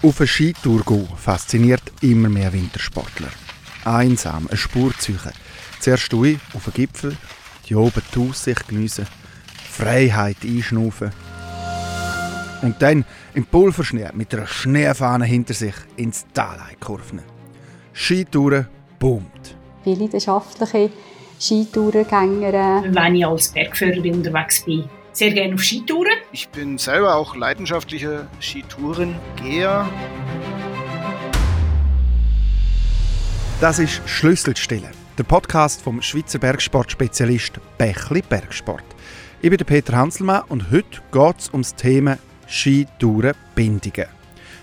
Auf eine Skitour gehen fasziniert immer mehr Wintersportler. Einsam, eine Spur ziehen. Zuerst auf den Gipfel, die oben die Aussicht geniessen, Freiheit einschnaufen. Und dann im Pulverschnee mit einer Schneefahne hinter sich ins Tal kurven. Skitouren boomt. Viele leidenschaftliche Skitourengänger. Wenn ich als Bergführerin unterwegs bin, sehr gerne auf Skitouren. Ich bin selber auch leidenschaftlicher Skitourengeher. Das ist Schlüsselstelle, der Podcast vom Schweizer Bergsportspezialist Bächli Bergsport. Ich bin Peter Hanselmann und heute geht es um das Thema Skitourenbindungen.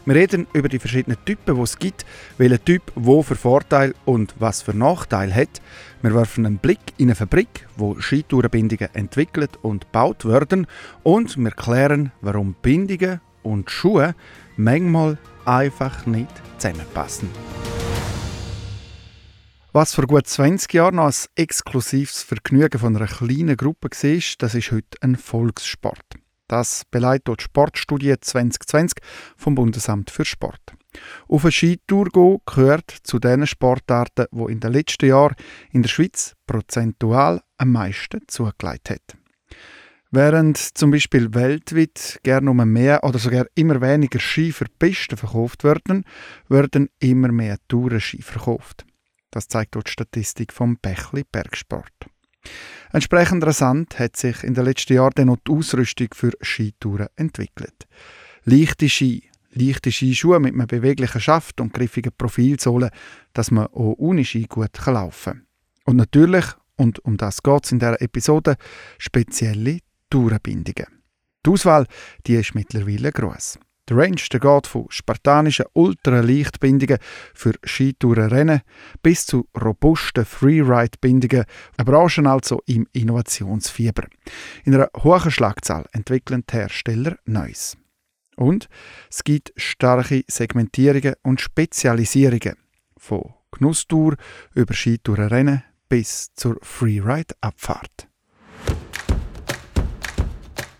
Wir reden über die verschiedenen Typen, die es gibt, welcher Typ wo für Vorteil und was für Nachteil hat. Wir werfen einen Blick in eine Fabrik, wo Skitourenbindungen entwickelt und gebaut werden und wir klären, warum Bindungen und Schuhe manchmal einfach nicht zusammenpassen. Was vor gut 20 Jahren noch ein exklusives Vergnügen von einer kleinen Gruppe war, das ist heute ein Volkssport. Das beleidigt die Sportstudie 2020 vom Bundesamt für Sport. Auf eine Skitour gehen gehört zu den Sportarten, wo in den letzten Jahren in der Schweiz prozentual am meisten zugelegt hat. Während zum Beispiel weltweit gerne um mehr oder sogar immer weniger Ski für Pisten verkauft werden, werden immer mehr Tourenski verkauft. Das zeigt die Statistik vom Bächli Bergsport. Entsprechend rasant hat sich in den letzten Jahren dann die Ausrüstung für Skitouren entwickelt. Leichte Ski, leichte Skischuhe mit einem beweglichen Schaft und griffigen Profilsohlen, dass man auch ohne Ski gut laufen kann. Und natürlich, und um das geht es in dieser Episode, spezielle Tourenbindungen. Die Auswahl die ist mittlerweile gross. Der Range der geht von spartanischen Ultraleichtbindungen für Skitourenrennen bis zu robusten Freeride-Bindungen, eine Branche also im Innovationsfieber. In einer hohen Schlagzahl entwickeln die Hersteller Neues. Und es gibt starke Segmentierungen und Spezialisierungen. Von Genusstour über Skitourenrennen bis zur Freeride-Abfahrt.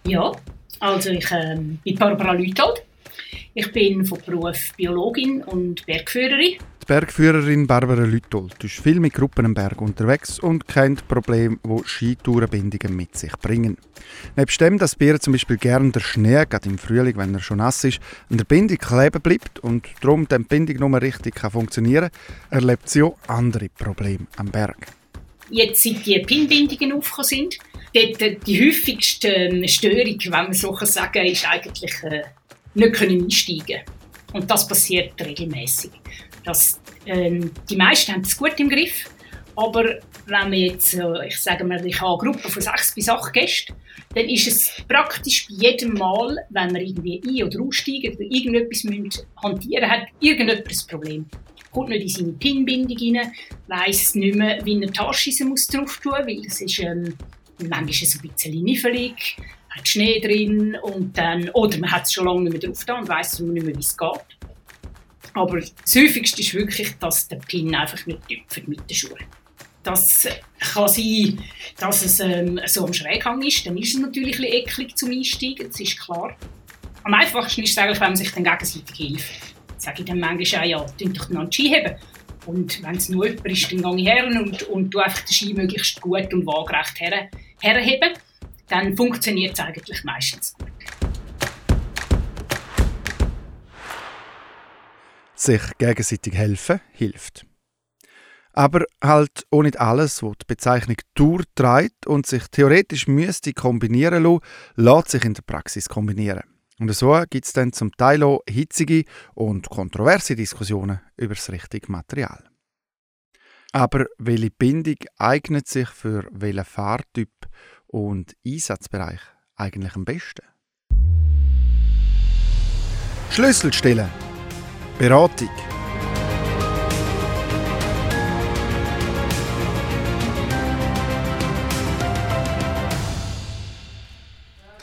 Ja, also ich ähm, bin Barbara Lüthold ich bin von Beruf Biologin und Bergführerin. Die Bergführerin Barbara Lüttold ist viel mit Gruppen am Berg unterwegs und kennt Probleme, die Skitourenbindungen mit sich bringen. Nebst dem, dass Bier zum Beispiel gerne der Schnee, gerade im Frühling, wenn er schon nass ist, an der Bindung kleben bleibt und darum die Bindung nur richtig kann funktionieren kann, erlebt sie auch andere Probleme am Berg. Jetzt, seit die Pinbindungen aufgekommen sind, äh, die häufigste ähm, Störung, wenn man so sagen kann, ist eigentlich äh, nicht können einsteigen Und das passiert regelmäßig. Ähm, die meisten haben es gut im Griff, aber wenn wir jetzt, äh, ich sage mal, ich habe eine Gruppe von sechs bis acht Gästen, dann ist es praktisch bei jedem Mal, wenn wir irgendwie ein- oder aussteigen oder irgendetwas müssen hantieren hat irgendjemand ein Problem. Kommt nicht in seine Pinbindung rein, weiss nicht mehr, wie eine Tasche muss drauf tun, weil es ist ähm, manchmal ist ein bisschen niffelig, Schnee drin und dann, oder man hat es schon lange nicht mehr drauf da und weiss nicht mehr, wie es geht. Aber das Häufigste ist wirklich, dass der Pin einfach nicht tüpft mit den Schuhen. Das kann sein, dass es ähm, so am Schräghang ist, dann ist es natürlich ein eklig zum Einsteigen, das ist klar. Am einfachsten ist es eigentlich, wenn man sich dann gegenseitig hilft. Sage ich dann manchmal auch, ja, tun doch den Ski heben. Und wenn es nur jemand ist, dann gehe ich her und, und tue einfach den Ski möglichst gut und waagerecht her, herheben dann funktioniert es eigentlich meistens gut. Sich gegenseitig helfen hilft. Aber halt auch nicht alles, was die Bezeichnung Tour trägt und sich theoretisch müsste kombinieren lassen, lässt sich in der Praxis kombinieren. Und so gibt es dann zum Teil auch hitzige und kontroverse Diskussionen über das richtige Material. Aber welche Bindung eignet sich für welchen Fahrtyp und Einsatzbereich eigentlich am besten? Schlüsselstellen. Beratung.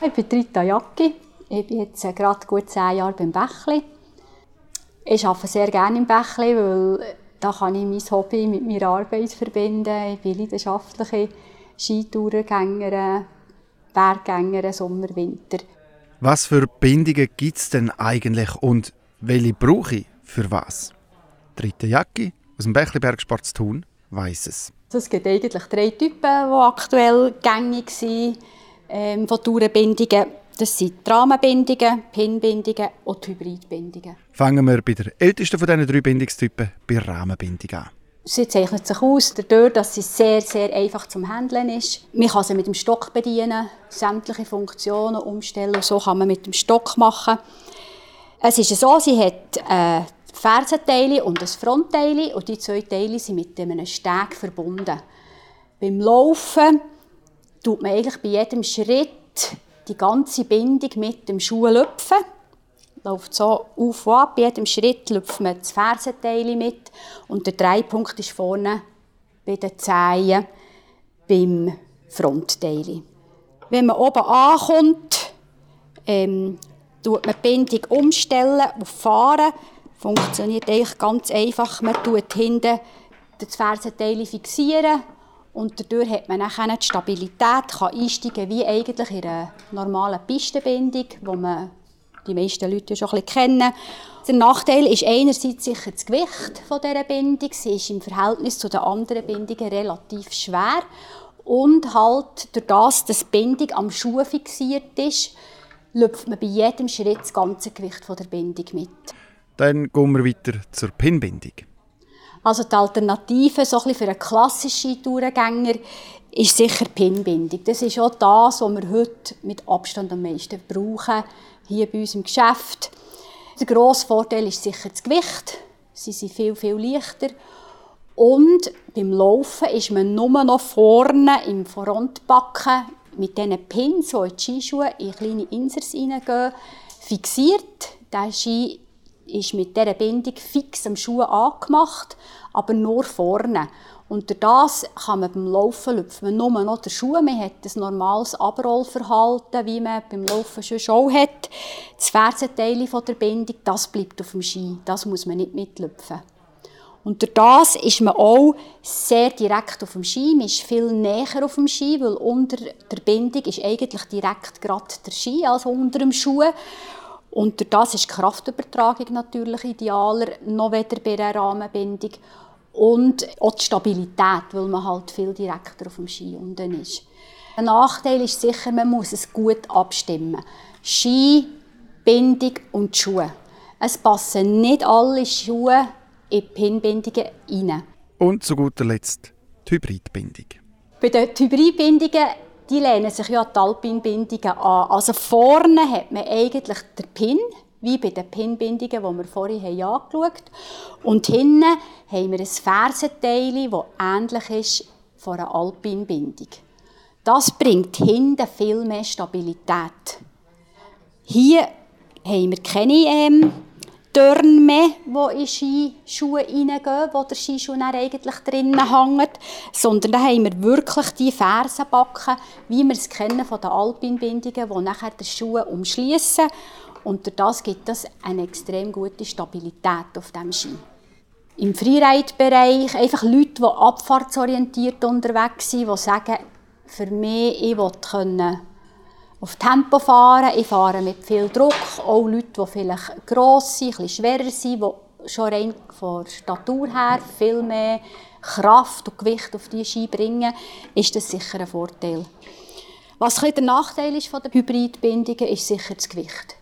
Ich bin Rita Jacki. Ich bin jetzt gerade gut zehn Jahre beim Bächli. Ich arbeite sehr gerne im Bächli, weil da kann ich mein Hobby mit meiner Arbeit verbinden. Ich bin leidenschaftliche Skitourengängerin, Berggängerin, Sommer, Winter. Was für Bindungen gibt es denn eigentlich und Welche brauche ich für was? Dritte Jacke aus dem Bächlibergsport zu tun, weiss es. Es gibt eigentlich drei Typen, die aktuell gängig sind ähm, von Tourenbindungen. Das sind die Rahmenbindungen, Pinbindungen und Hybridbindungen. Fangen wir bei der ältesten von diesen drei Bindungstypen, bei Rahmenbindung an. Sie zeichnet sich aus dadurch, dass sie sehr, sehr einfach zum Handeln ist. Man kann sie mit dem Stock bedienen, sämtliche Funktionen umstellen. So kann man mit dem Stock machen. Es ist so, sie hat äh, Fersenteile und ein Frontteil und die zwei Teile sind mit einem Steg verbunden. Beim Laufen tut man eigentlich bei jedem Schritt die ganze Bindung mit dem Schuh lüpfen läuft so auf und ab. Bei jedem Schritt lüpft man das Fersenteil mit und der Dreipunkt ist vorne bei den Zehen beim Frontteil. Wenn man oben ankommt, ähm, tut man die Bindung umstellen auf Fahren. Funktioniert eigentlich ganz einfach. Man tut hinten das Fersenteil fixieren und dadurch hat man dann die Stabilität, kann einsteigen wie eigentlich in einer normalen Pistenbindung, wo man die meisten Leute schon ein bisschen kennen. Der Nachteil ist einerseits sicher das Gewicht von dieser Bindung. Sie ist im Verhältnis zu den anderen Bindungen relativ schwer. Und halt durch das, dass die Bindung am Schuh fixiert ist, lüpft man bei jedem Schritt das ganze Gewicht von der Bindung mit. Dann gehen wir weiter zur Pinbindung. Also die Alternative so ein für einen klassischen Tourengänger ist sicher die Pinbindung. Das ist auch das, was wir heute mit Abstand am meisten brauchen hier bei uns im Geschäft. Der grosse Vorteil ist sicher das Gewicht. Sie sind viel, viel leichter. Und beim Laufen ist man nur noch vorne im Frontbacken mit diesen Pins, die in die Skischuhe in kleine Insers hineingehen, fixiert. Der Ski ist mit dieser Bindung fix am Schuh angemacht, aber nur vorne. Durch das kann man beim Laufen lüpft man nur noch den Schuh. Man hat ein normales Abrollverhalten, wie man beim Laufen schon schon hat. Das Fersenteil der Bindung, das bleibt auf dem Ski. Das muss man nicht mitlüpfen. Durch das ist man auch sehr direkt auf dem Ski. Man ist viel näher auf dem Ski, weil unter der Bindung ist eigentlich direkt gerade der Ski, also unter dem Schuh. Durch das ist die Kraftübertragung natürlich idealer, noch weder bei einer Rahmenbindung. Und auch die Stabilität, weil man halt viel direkter auf dem Ski unten ist. Ein Nachteil ist sicher, man muss es gut abstimmen. Ski, Bindung und Schuhe. Es passen nicht alle Schuhe in die Pinbindungen rein. Und zu guter Letzt die Hybridbindung. Bei den Hybridbindungen die lehnen sich ja die Alpinbindungen an. Also vorne hat man eigentlich den Pin, wie bei den Pinbindungen, die wir vorhin angeschaut haben. Und hinten haben wir ein Fersenteil, das ähnlich ist von einer Alpinbindung. Das bringt hinten viel mehr Stabilität. Hier haben wir keine ähm, Törn mehr, die in Skischuhe reingehen, wo der Skischuh eigentlich drinnen hängt, sondern da haben wir wirklich die Fersenbacken, wie wir es kennen von den Alpinbindungen, die nachher den Schuh umschließen und das gibt es eine extrem gute Stabilität auf dem Ski. Im Freeride-Bereich einfach Leute, die abfahrtsorientiert unterwegs sind, die sagen, für mich, ich will können auf Tempo fahren, ich fahre mit viel Druck, auch Leute, die vielleicht gross sind, bisschen schwerer sind, die schon rein von der Statur her viel mehr Kraft und Gewicht auf die Ski bringen, ist das sicher ein Vorteil. Was ein der Nachteil ist von der Hybridbindungen, ist sicher das Gewicht.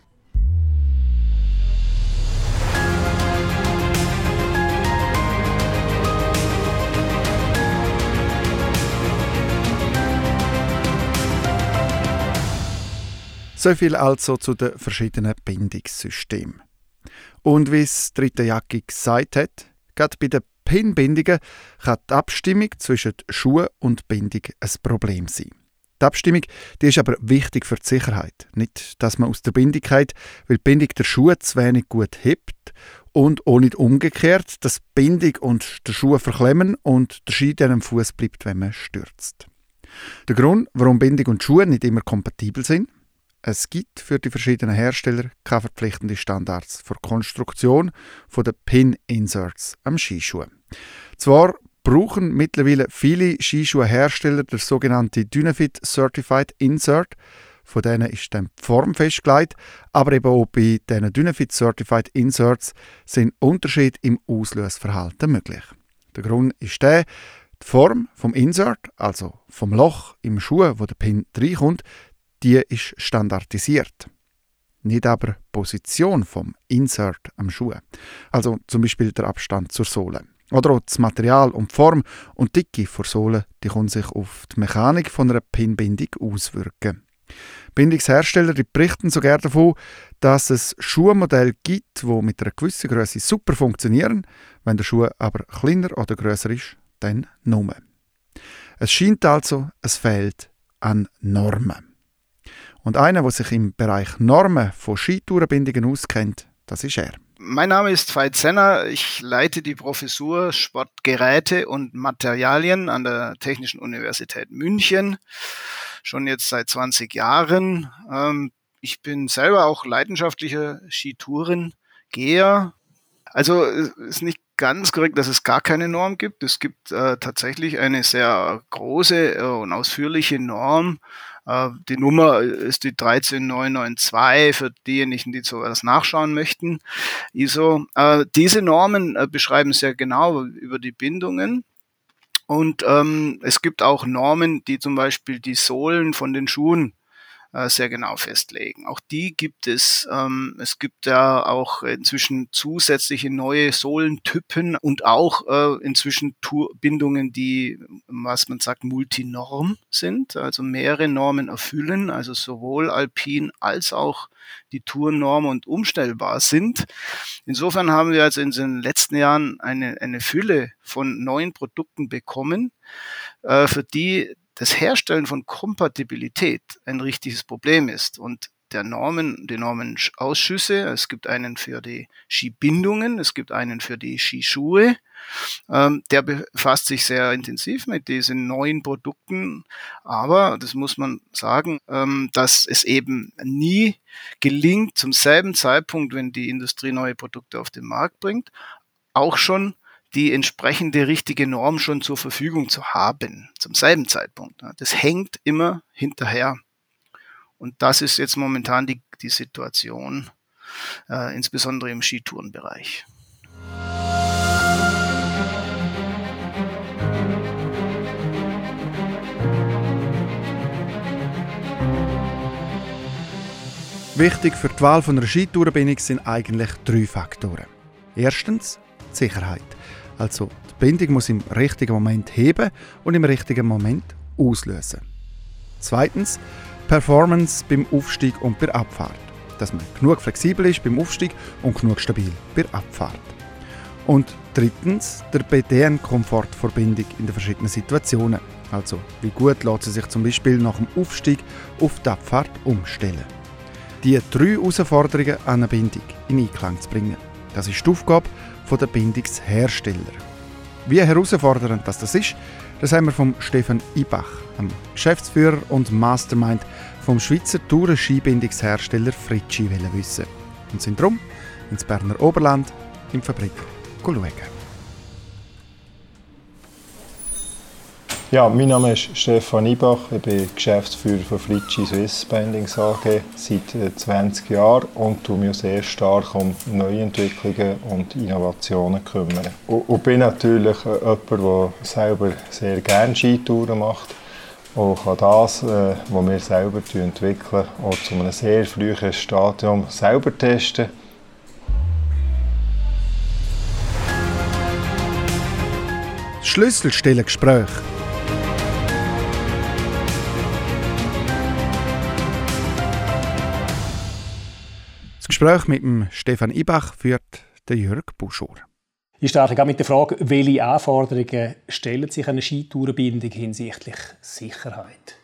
So viel also zu den verschiedenen Bindungssystemen. Und wie es dritte Jacke gesagt hat, gerade bei den Pinbindungen kann die Abstimmung zwischen Schuh und Bindung ein Problem sein. Die Abstimmung die ist aber wichtig für die Sicherheit. Nicht, dass man aus der Bindung geht, weil die Bindung der Schuhe zu wenig gut hebt und auch nicht umgekehrt, dass die Bindung und der Schuh verklemmen und der Ski dann am Fuß bleibt, wenn man stürzt. Der Grund, warum Bindung und Schuhe nicht immer kompatibel sind, es gibt für die verschiedenen Hersteller keine verpflichtenden Standards für Konstruktion der Pin-Inserts am Skischuh. Zwar brauchen mittlerweile viele Skischuhhersteller das sogenannte Dynafit Certified Insert, Von denen ist dann die Form festgelegt, aber eben auch bei diesen Dynafit Certified Inserts sind Unterschiede im Auslösverhalten möglich. Der Grund ist der, die Form vom Insert, also vom Loch im Schuh, wo der Pin reinkommt, die ist standardisiert. Nicht aber die Position vom Insert am Schuh. Also zum Beispiel der Abstand zur Sohle. Oder auch das Material und die Form und die Dicke der Sohle, die können sich auf die Mechanik von einer Pinbindung auswirken. Bindungshersteller berichten sogar davon, dass es Schuhmodelle gibt, die mit einer gewissen Größe super funktionieren, wenn der Schuh aber kleiner oder größer ist dann nur. Es scheint also, es fehlt an Normen. Und einer, der sich im Bereich Normen von Skitourenbindungen auskennt, das ist er. Mein Name ist Veit Zenner. Ich leite die Professur Sportgeräte und Materialien an der Technischen Universität München. Schon jetzt seit 20 Jahren. Ähm, ich bin selber auch leidenschaftlicher Skitourengeher. Also ist nicht ganz korrekt, dass es gar keine Norm gibt. Es gibt äh, tatsächlich eine sehr große äh, und ausführliche Norm. Äh, die Nummer ist die 13992 für diejenigen, die sowas nachschauen möchten. ISO. Äh, diese Normen äh, beschreiben sehr genau über die Bindungen. Und ähm, es gibt auch Normen, die zum Beispiel die Sohlen von den Schuhen äh, sehr genau festlegen. Auch die gibt es. Ähm, es gibt ja auch inzwischen zusätzliche neue Sohlentypen und auch äh, inzwischen Bindungen, die, was man sagt, multinorm sind, also mehrere Normen erfüllen, also sowohl alpin als auch die Tournorm und umstellbar sind. Insofern haben wir also in den letzten Jahren eine, eine Fülle von neuen Produkten bekommen, äh, für die das Herstellen von Kompatibilität ein richtiges Problem ist und der Normen, die Normenausschüsse. Es gibt einen für die Skibindungen, es gibt einen für die Skischuhe. Ähm, der befasst sich sehr intensiv mit diesen neuen Produkten. Aber, das muss man sagen, ähm, dass es eben nie gelingt, zum selben Zeitpunkt, wenn die Industrie neue Produkte auf den Markt bringt, auch schon die entsprechende richtige Norm schon zur Verfügung zu haben, zum selben Zeitpunkt. Das hängt immer hinterher. Und das ist jetzt momentan die, die Situation, äh, insbesondere im Skitourenbereich. Wichtig für die Wahl einer Skitourenbindung sind eigentlich drei Faktoren. Erstens die Sicherheit. Also die Bindung muss im richtigen Moment heben und im richtigen Moment auslösen. Zweitens Performance beim Aufstieg und bei Abfahrt. Dass man genug flexibel ist beim Aufstieg und genug stabil bei Abfahrt. Und drittens der BDN-Komfort Verbindung in den verschiedenen Situationen. Also wie gut lässt sie sich zum Beispiel nach dem Aufstieg auf die Abfahrt umstellen. Die drei Herausforderungen an eine Bindung in Einklang zu bringen. Das ist die Aufgabe der Bindungshersteller. Wie herausfordernd das, das ist, das haben wir vom Stefan Ibach, dem Geschäftsführer und Mastermind vom Schweizer Touren-Skibindungshersteller Fritschi wissen und sind darum ins Berner Oberland die Fabrik schauen. Ja, mein Name ist Stefan Ibach, ich bin Geschäftsführer von Fritschi Swiss Bindings AG seit 20 äh, Jahren und tue mich sehr stark um Neuentwicklungen und Innovationen kümmern. Und, bin natürlich äh, jemand, der selber sehr gerne Skitouren macht und kann das, äh, was wir selber entwickeln, auch zu einem sehr frühen Stadium selber testen. Schlüsselstellengespräch Gespräch mit dem Stefan Ibach führt der Jörg Buschor. Ich starte mit der Frage, welche Anforderungen stellen sich eine Skitourenbindung hinsichtlich Sicherheit?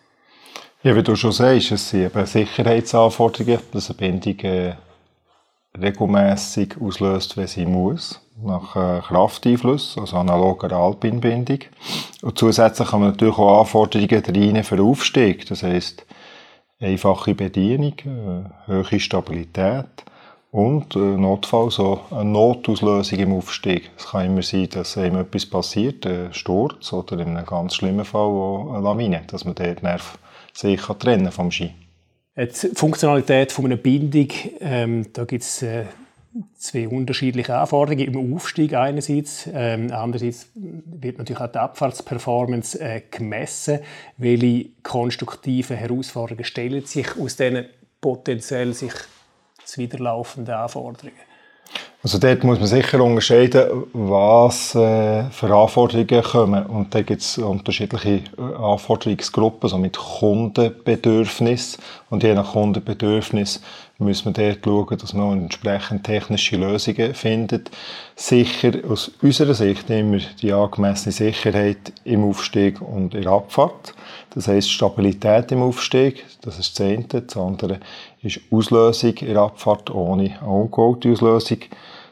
Ja, wie du schon sagst, es sind eben Sicherheitsanforderungen, dass eine Bindung äh, regelmäßig auslöst, wenn sie muss, nach äh, Krafteinfluss, also analoger Alpinbindung. Und zusätzlich haben wir natürlich auch Anforderungen rein für Aufstieg, das heisst, einfache Bedienung, äh, hohe Stabilität und äh, notfalls auch eine Notauslösung im Aufstieg. Es kann immer sein, dass einem etwas passiert, ein Sturz oder in einem ganz schlimmen Fall eine Lawine, dass man den Nerv sich trennen vom Ski. Die Funktionalität von einer Bindung, ähm, da gibt es äh, zwei unterschiedliche Anforderungen im Aufstieg einerseits. Ähm, andererseits wird natürlich auch die Abfahrtsperformance äh, gemessen. Welche konstruktiven Herausforderungen stellen sich aus diesen potenziell sich zuwiderlaufenden Anforderungen? Also dort muss man sicher unterscheiden, was äh, für Anforderungen kommen. Und da gibt es unterschiedliche äh, Anforderungsgruppen, so mit Kundenbedürfnis. Und je nach Kundenbedürfnis muss man dort schauen, dass man entsprechend technische Lösungen findet. Sicher aus unserer Sicht immer die angemessene Sicherheit im Aufstieg und in der Abfahrt. Das heisst Stabilität im Aufstieg, das ist das eine. Das andere ist Auslösung in der Abfahrt ohne Alkoholauslösung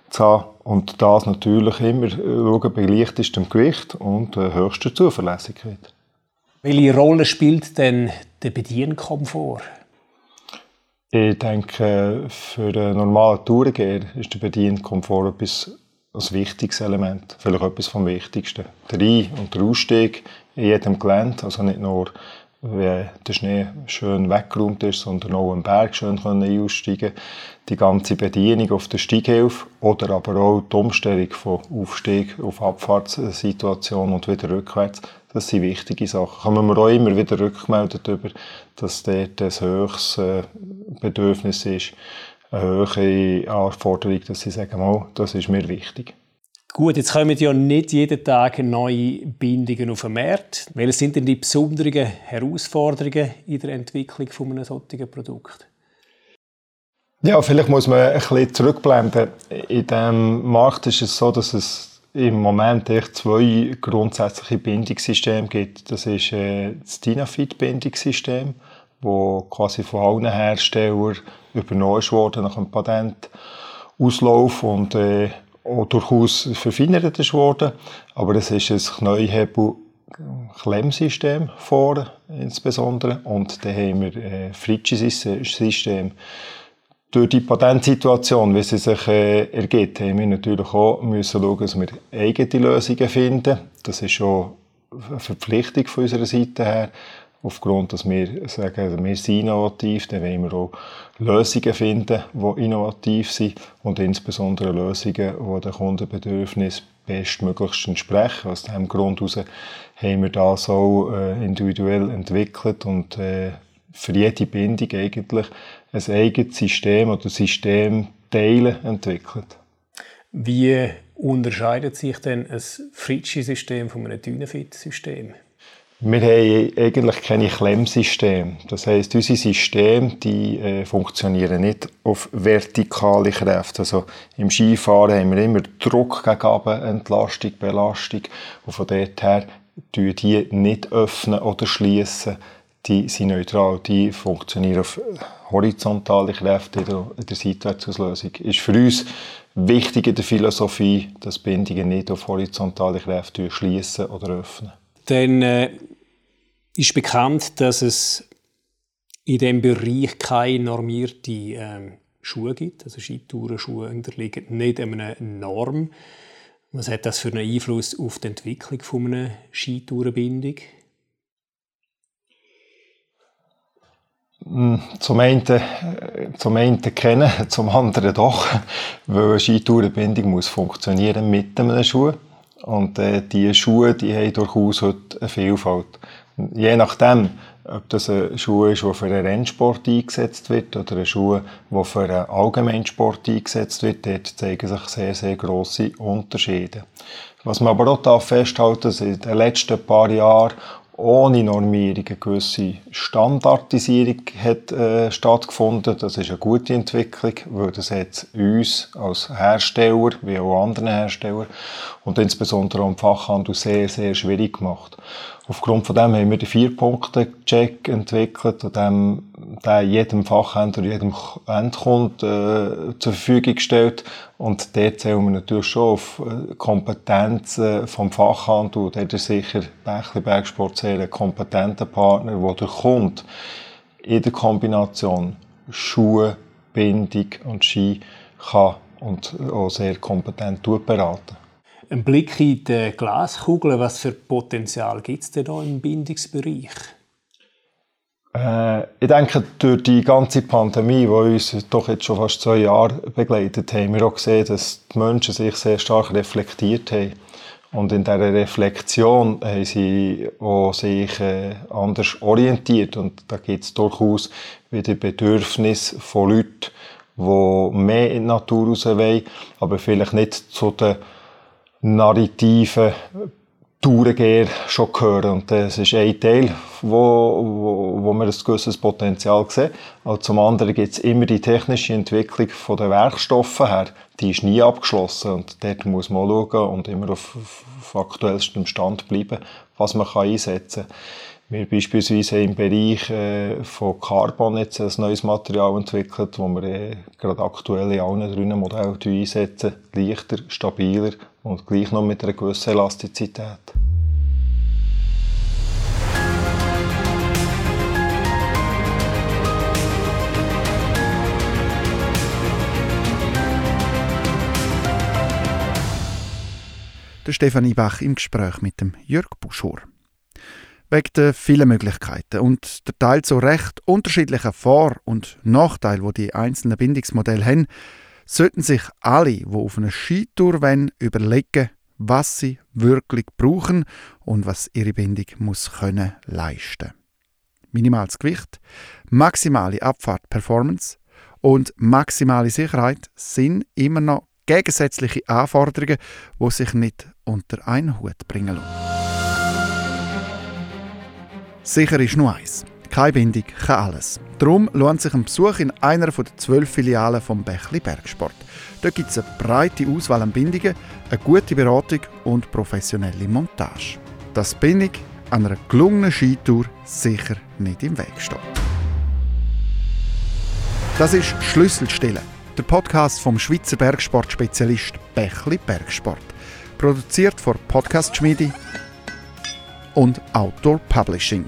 zu haben. Und das natürlich immer schauen bei leichtstem Gewicht und äh, höchster Zuverlässigkeit. Welche Rolle spielt denn der Bedienkomfort? Ich denke, für einen normalen Tourengeher ist der Bedienkomfort etwas ein wichtiges Element, vielleicht etwas vom Wichtigsten. Der Ein- und der Ausstieg in jedem Gelände, also nicht nur wenn der Schnee schön weggeräumt ist, sondern auch am Berg schön können aussteigen Die ganze Bedienung auf der Steighilfe oder aber auch die Umstellung von Aufstieg auf Abfahrtssituation und wieder rückwärts, das sind wichtige Sachen. Kommen wir auch immer wieder rückmelden darüber, dass dort ein höchstes äh, Bedürfnis ist, eine hohe Anforderung, dass sie sagen, oh, das ist mir wichtig. Gut, jetzt kommen ja nicht jeden Tag neue Bindungen auf den Markt. Welche sind denn die besonderen Herausforderungen in der Entwicklung von einem solchen Produkt? Ja, vielleicht muss man ein bisschen zurückblenden. In diesem Markt ist es so, dass es im Moment echt zwei grundsätzliche Bindungssysteme gibt. Das ist äh, das Dynafit-Bindungssystem, das quasi von allen Herstellern übernommen wurde nach dem Patentauslauf und äh, auch durchaus verfeinert ist worden. Aber es ist ein Kneuhebel-Klemmsystem vor, insbesondere. Und dann haben wir ein Fritschi-System. Durch die Patentsituation, wie sie sich äh, ergibt, haben wir natürlich auch müssen schauen, dass wir eigene Lösungen finden. Das ist schon eine Verpflichtung von unserer Seite her aufgrund, dass wir sagen, wir sind innovativ, dann wollen wir auch Lösungen finden, die innovativ sind und insbesondere Lösungen, die den Kundenbedürfnissen bestmöglichst entsprechen. Aus diesem Grund heraus haben wir das auch äh, individuell entwickelt und äh, für jede Bindung eigentlich ein eigenes System oder Systemteile entwickelt. Wie unterscheidet sich denn ein Fritschi-System von einem Dynafit-System? Wir haben eigentlich keine Klemmsysteme. Das heisst, unsere Systeme die, äh, funktionieren nicht auf vertikale Kräfte. Also im Skifahren haben wir immer Druck gegen Entlastung, Belastung. Und von dort her tun die nicht öffnen oder schließen. Die sind neutral. Die funktionieren auf horizontale Kräfte in der Seitwärtsauslösung. Ist für uns wichtig in der Philosophie, dass Bindungen nicht auf horizontale Kräfte schließen oder öffnen dann äh, ist bekannt, dass es in diesem Bereich keine normierte äh, Schuhe gibt. Also Skitourenschuhe unterliegen nicht einer Norm. Was hat das für einen Einfluss auf die Entwicklung einer Skitourenbindung? Hm, zum einen, äh, zum einen kennen, zum anderen doch, weil eine Skitourenbindung muss funktionieren mit einem Schuh. Und äh, die Schuhe, die haben durchaus heute eine Vielfalt. Je nachdem, ob das ein Schuh ist, der für einen Rennsport eingesetzt wird oder ein Schuh, der für einen Allgemeinsport eingesetzt wird, dort zeigen sich sehr, sehr grosse Unterschiede. Was man aber auch festhalten darf, in den letzten paar Jahren ohne Normierung eine gewisse Standardisierung hat äh, stattgefunden. Das ist eine gute Entwicklung, weil das hat uns als Hersteller, wie auch anderen Hersteller und insbesondere auch im Fachhandel sehr, sehr schwierig gemacht. Aufgrund von dem haben wir den Vier-Punkte-Check entwickelt, an dem jedem Fachhändler, jedem Endkunden äh, zur Verfügung gestellt. Und dort zählen wir natürlich schon auf äh, Kompetenzen vom Fachhandel. Dort ist sicher Bächli Bergsport sehr ein kompetenter Partner, der der Kunde in der Kombination Schuhe, Bindung und Ski kann und auch sehr kompetent beraten. Ein Blick in die Glaskugel, was für Potenzial gibt es denn da im Bindungsbereich? Äh, ich denke, durch die ganze Pandemie, die uns doch jetzt schon fast zwei Jahre begleitet, haben wir auch gesehen, dass die Menschen sich sehr stark reflektiert haben. Und in dieser Reflexion haben sie auch sich äh, anders orientiert. Und da gibt es durchaus wieder Bedürfnisse von Leuten, die mehr in die Natur raus wollen, aber vielleicht nicht zu den narrativen Tourengeher schon gehören. Und das ist ein Teil, wo, wo, wo wir ein gewisses Potenzial sehen. Und zum anderen gibt es immer die technische Entwicklung von den Werkstoffen her. Die ist nie abgeschlossen. Und dort muss man schauen und immer auf, auf aktuellstem Stand bleiben, was man kann einsetzen kann. Wir beispielsweise im Bereich äh, von Carbon jetzt ein neues Material entwickelt, das wir äh, gerade aktuell in allen drei Modellen einsetzen. Leichter, stabiler und gleich noch mit einer gewissen Elastizität. Der Stefanie Bach im Gespräch mit dem Jörg Buschor wegen der vielen Möglichkeiten und der teils so recht unterschiedlichen Vor- und Nachteile, wo die, die einzelnen Bindungsmodelle haben, sollten sich alle, die auf eine Skitour wollen, überlegen, was sie wirklich brauchen und was ihre Bindung muss können leisten. Minimales Gewicht, maximale Abfahrt-Performance und maximale Sicherheit sind immer noch gegensätzliche Anforderungen, die sich nicht unter einen Hut bringen lassen. Sicher ist nur eins. Keine Bindung kann alles. Darum lohnt sich ein Besuch in einer der zwölf Filialen vom Bächli Bergsport. Dort gibt es eine breite Auswahl an Bindungen, eine gute Beratung und professionelle Montage. Dass Bindung an einer gelungenen Skitour sicher nicht im Weg steht. Das ist Schlüsselstelle, der Podcast vom Schweizer Bergsportspezialist Bächli Bergsport. Produziert von Podcast Schmiede und Outdoor Publishing.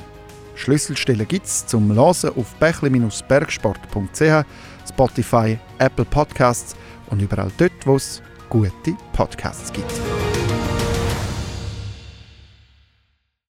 Schlüsselstellen gibt es zum Hören auf bächli-bergsport.ch, Spotify, Apple Podcasts und überall dort, wo es gute Podcasts gibt.